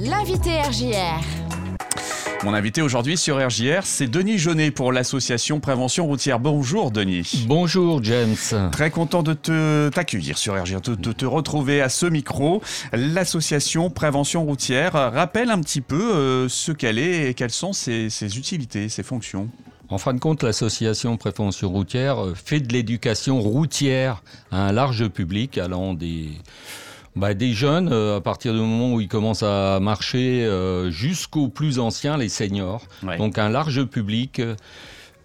L'invité RJR. Mon invité aujourd'hui sur RJR, c'est Denis Jaunet pour l'association Prévention Routière. Bonjour Denis. Bonjour James. Très content de te t'accueillir sur RJR, de, te retrouver à ce micro. L'association Prévention Routière rappelle un petit peu euh, ce qu'elle est et quelles sont ses, ses utilités, ses fonctions. En fin de compte, l'association Prévention routière euh, fait de l'éducation routière à un large public allant des bah, des jeunes, euh, à partir du moment où ils commencent à marcher, euh, jusqu'aux plus anciens, les seniors. Donc un large public euh,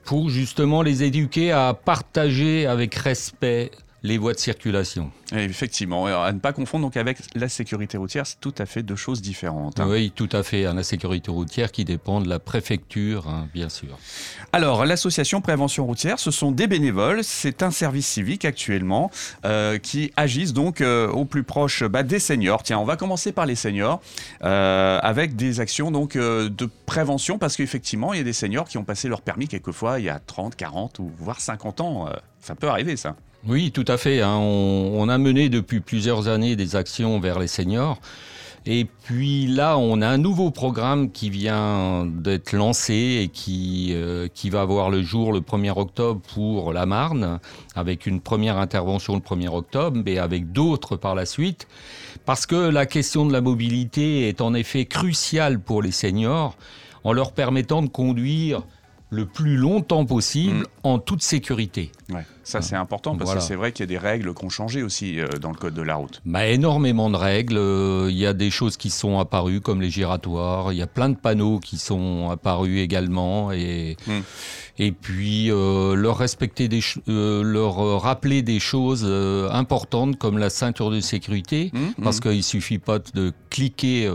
pour justement les éduquer à partager avec respect les voies de circulation. effectivement, à ne pas confondre donc avec la sécurité routière, c'est tout à fait deux choses différentes. Hein. Oui, tout à fait. La sécurité routière qui dépend de la préfecture, hein, bien sûr. Alors, l'association Prévention routière, ce sont des bénévoles. C'est un service civique actuellement euh, qui agissent donc euh, au plus proche bah, des seniors. Tiens, on va commencer par les seniors euh, avec des actions donc de prévention parce qu'effectivement, il y a des seniors qui ont passé leur permis quelquefois il y a 30, 40 ou voire 50 ans. ça peut arriver, ça. Oui, tout à fait. Hein. On, a mené depuis plusieurs années des actions vers les seniors. Et puis là, on a un nouveau programme qui vient d'être lancé et qui, euh, qui va voir le jour le 1er octobre pour la Marne, avec une première intervention le 1er octobre, mais avec d'autres par la suite. Parce que la question de la mobilité est en effet cruciale pour les seniors, en leur permettant de conduire le plus longtemps possible mm. en toute sécurité. Ouais, ça c'est important parce que c'est vrai qu'il y a des règles qui ont changé aussi euh, dans le code de la route. Bah, énormément de règles. Euh, il y a des choses qui sont apparues comme les giratoires. Il y a plein de panneaux qui sont apparus également et mm. et puis euh, leur respecter des leur rappeler des choses importantes comme la ceinture de sécurité mm, parce qu'il suffit pas de cliquer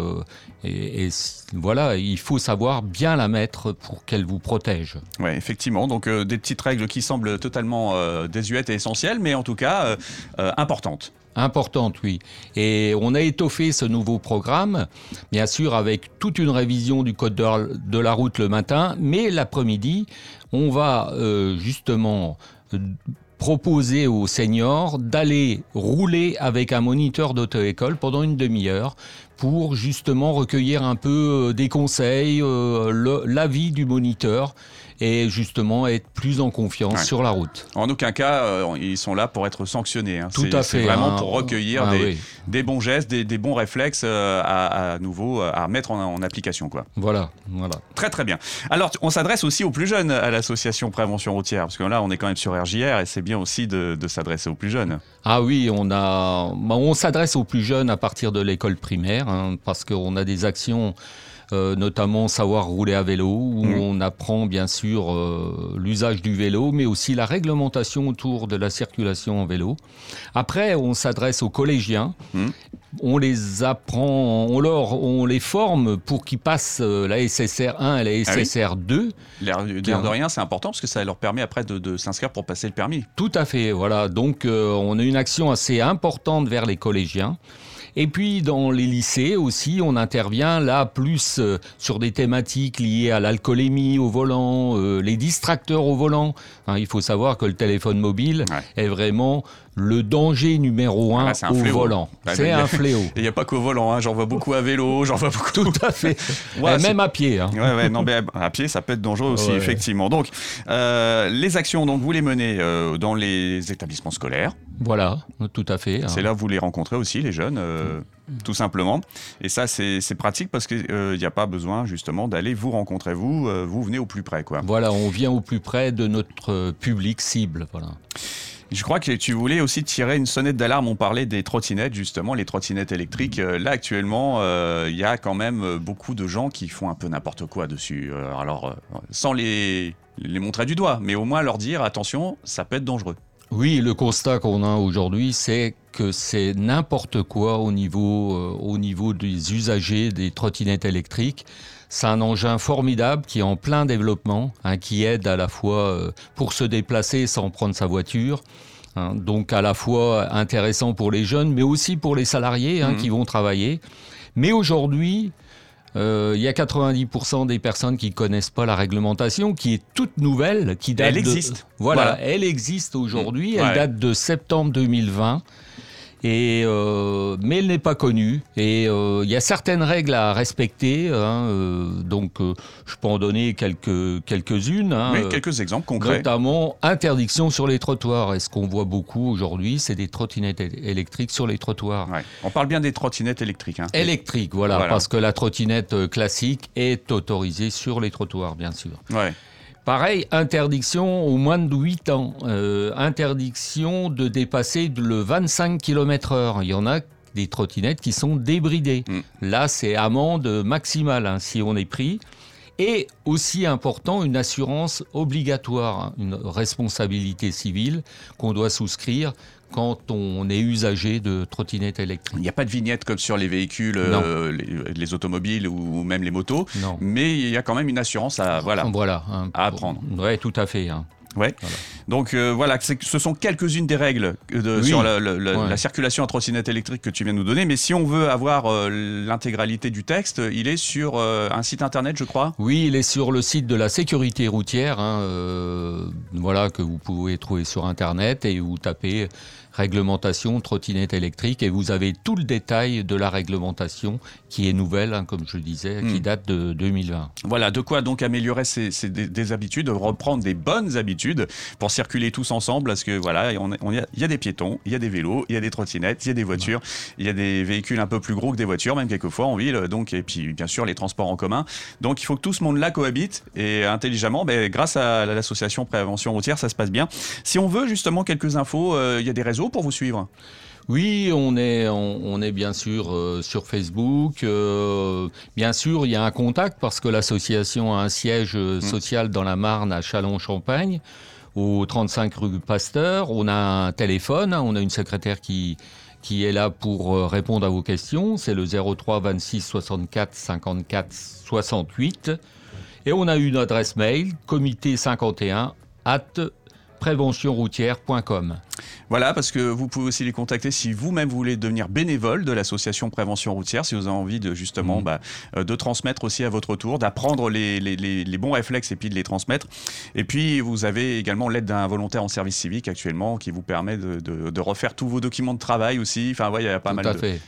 et, et, voilà il faut savoir bien la mettre pour qu'elle vous protège. Ouais effectivement donc des petites règles qui semblent totalement désuète et essentielle, mais en tout cas euh, euh, importante. Importante, oui. Et on a étoffé ce nouveau programme, bien sûr, avec toute une révision du code de la route le matin, mais l'après-midi, on va justement proposer aux seniors d'aller rouler avec un moniteur d'auto-école pendant une demi-heure pour justement recueillir un peu des conseils, l'avis du moniteur et justement être plus en confiance sur la route. En aucun cas, euh, ils sont là pour être sanctionnés. Hein. Tout à fait. C'est vraiment hein. pour recueillir ah des, bons gestes, des, bons réflexes euh, à, nouveau à mettre en, application. Quoi. Voilà, voilà. Très très bien. Alors, on s'adresse aussi aux plus jeunes à l'association Prévention routière, parce que là, on est quand même sur RJR et c'est bien aussi de, s'adresser aux plus jeunes. Ah oui, on a, bah, on s'adresse aux plus jeunes à partir de l'école primaire, hein, parce qu'on a des actions euh, notamment savoir rouler à vélo, où mm. on apprend bien sûr euh, l'usage du vélo, mais aussi la réglementation autour de la circulation en vélo. Après, on s'adresse aux collégiens. Mm. On les apprend, on, leur, on les forme pour qu'ils passent euh, la SSR 1 et la SSR 2. L'air de rien, c'est important parce que ça leur permet après de, s'inscrire pour passer le permis. Tout à fait, voilà. Donc on a une action assez importante vers les collégiens. Et puis dans les lycées aussi, on intervient là plus euh, sur des thématiques liées à l'alcoolémie au volant, euh, les distracteurs au volant. Hein, il faut savoir que le téléphone mobile est vraiment le danger numéro un ah, au volant. c'est un fléau. Il n'y a pas qu'au volant, hein. j'en vois beaucoup à vélo, j'en vois beaucoup. Tout à fait. même à pied. Hein. Ouais, non, mais à pied, ça peut être dangereux aussi, effectivement. Donc, euh, les actions, donc, vous les menez dans les établissements scolaires. Voilà, tout à fait. Hein. C'est là où vous les rencontrez aussi, les jeunes, euh, tout simplement. Et ça, c'est pratique parce qu'il euh, n'y a pas besoin justement d'aller vous rencontrer, vous, euh, vous venez au plus près. Quoi. Voilà, on vient au plus près de notre public cible. Voilà. Je crois que tu voulais aussi tirer une sonnette d'alarme. On parlait des trottinettes, justement, les trottinettes électriques. Là, actuellement, il y a quand même beaucoup de gens qui font un peu n'importe quoi dessus. alors, sans les, les montrer du doigt, mais au moins leur dire attention, ça peut être dangereux. Oui, le constat qu'on a aujourd'hui, c'est que c'est n'importe quoi au niveau, euh, au niveau des usagers des trottinettes électriques. C'est un engin formidable qui est en plein développement, hein, qui aide à la fois euh, pour se déplacer sans prendre sa voiture. Hein, donc à la fois intéressant pour les jeunes, mais aussi pour les salariés hein, mmh. qui vont travailler. Mais aujourd'hui, euh, il y a 90% des personnes qui ne connaissent pas la réglementation, qui est toute nouvelle, qui date Elle existe. Voilà, elle existe aujourd'hui, elle date de septembre 2020. Et, euh, mais elle n'est pas connue. Et euh, il y a certaines règles à respecter. Hein, euh, donc, je peux en donner quelques, quelques-unes. hein, Oui, quelques exemples concrets. Notamment interdiction sur les trottoirs. Et ce qu'on voit beaucoup aujourd'hui, c'est des trottinettes électriques sur les trottoirs. Ouais. On parle bien des trottinettes électriques. hein. Électriques, voilà, Voilà. parce que la trottinette classique est autorisée sur les trottoirs, bien sûr. Ouais. Pareil, interdiction au moins de 8 ans. Euh, interdiction de dépasser le 25 km/h. Il y en a des trottinettes qui sont débridées. Mm. Là, c'est amende maximale hein, si on est pris. Et aussi important, une assurance obligatoire, une responsabilité civile qu'on doit souscrire quand on est usager de trottinettes électriques. Il n'y a pas de vignette comme sur les véhicules, euh, les, les automobiles ou même les motos, Non. mais il y a quand même une assurance à voilà. Voilà. hein, À apprendre. Ouais, tout à fait. hein. Ouais. Voilà. Donc euh, voilà, ce sont quelques-unes des règles euh, de- Oui. sur la, la- la- Ouais. la circulation à trottinette électrique que tu viens de nous donner. Mais si on veut avoir euh, l'intégralité du texte, il est sur euh, un site internet, je crois. Oui, il est sur le site de la sécurité routière, hein, voilà, que vous pouvez trouver sur Internet et vous tapez réglementation trottinette électrique et vous avez tout le détail de la réglementation qui est nouvelle, hein, comme je disais, qui Hmm. date de 2020. Voilà, de quoi donc améliorer ses- des, des habitudes, reprendre des bonnes habitudes pour circuler tous ensemble, parce que voilà, on, est- on y a- il y a des piétons, il y a des vélos, il y a des trottinettes, il y a des voitures, il y a des véhicules un peu plus gros que des voitures, même quelquefois en ville, donc et puis bien sûr les transports en commun. Donc il faut que tout ce monde-là cohabite et intelligemment, ben, grâce à l'association Prévention routière, ça se passe bien. Si on veut justement quelques infos, euh, il y a des réseaux pour vous suivre. Oui, on est, on, on est bien sûr euh, sur Facebook. euh, bien sûr, il y a un contact parce que l'association a un siège euh, social dans la Marne à Châlons-Champagne, au 35 rue Pasteur. On a un téléphone, hein, on a une secrétaire qui, qui est là pour répondre à vos questions. C'est le 03 26 64 54 68. Et on a une adresse mail, comité 51 at préventionroutière.com. Voilà, parce que vous pouvez aussi les contacter si vous-même voulez devenir bénévole de l'association Prévention routière, si vous avez envie de justement Mhm. bah, euh, de transmettre aussi à votre tour, d'apprendre les, les- les- les bons réflexes et puis de les transmettre. Et puis vous avez également l'aide d'un volontaire en service civique actuellement qui vous permet de, de- de refaire tous vos documents de travail aussi. Enfin, ouais, il y a pas Tout mal à de... fait.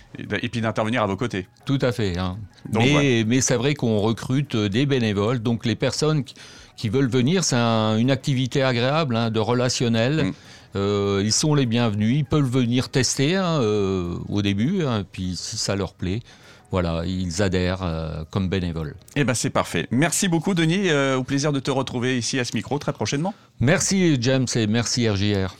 Et puis d'intervenir à vos côtés. Tout à fait. hein. Donc, mais c'est vrai qu'on recrute euh, des bénévoles. Donc les personnes qui, qui veulent venir, c'est un- une activité agréable, hein, de relationnel. Mm. Euh, ils sont les bienvenus. Ils peuvent venir tester hein, euh, au début. hein, puis si ça leur plaît, voilà, ils adhèrent euh, comme bénévoles. Eh ben c'est parfait. Merci beaucoup Denis. Au plaisir de te retrouver ici à ce micro très prochainement. Merci James et merci RJR.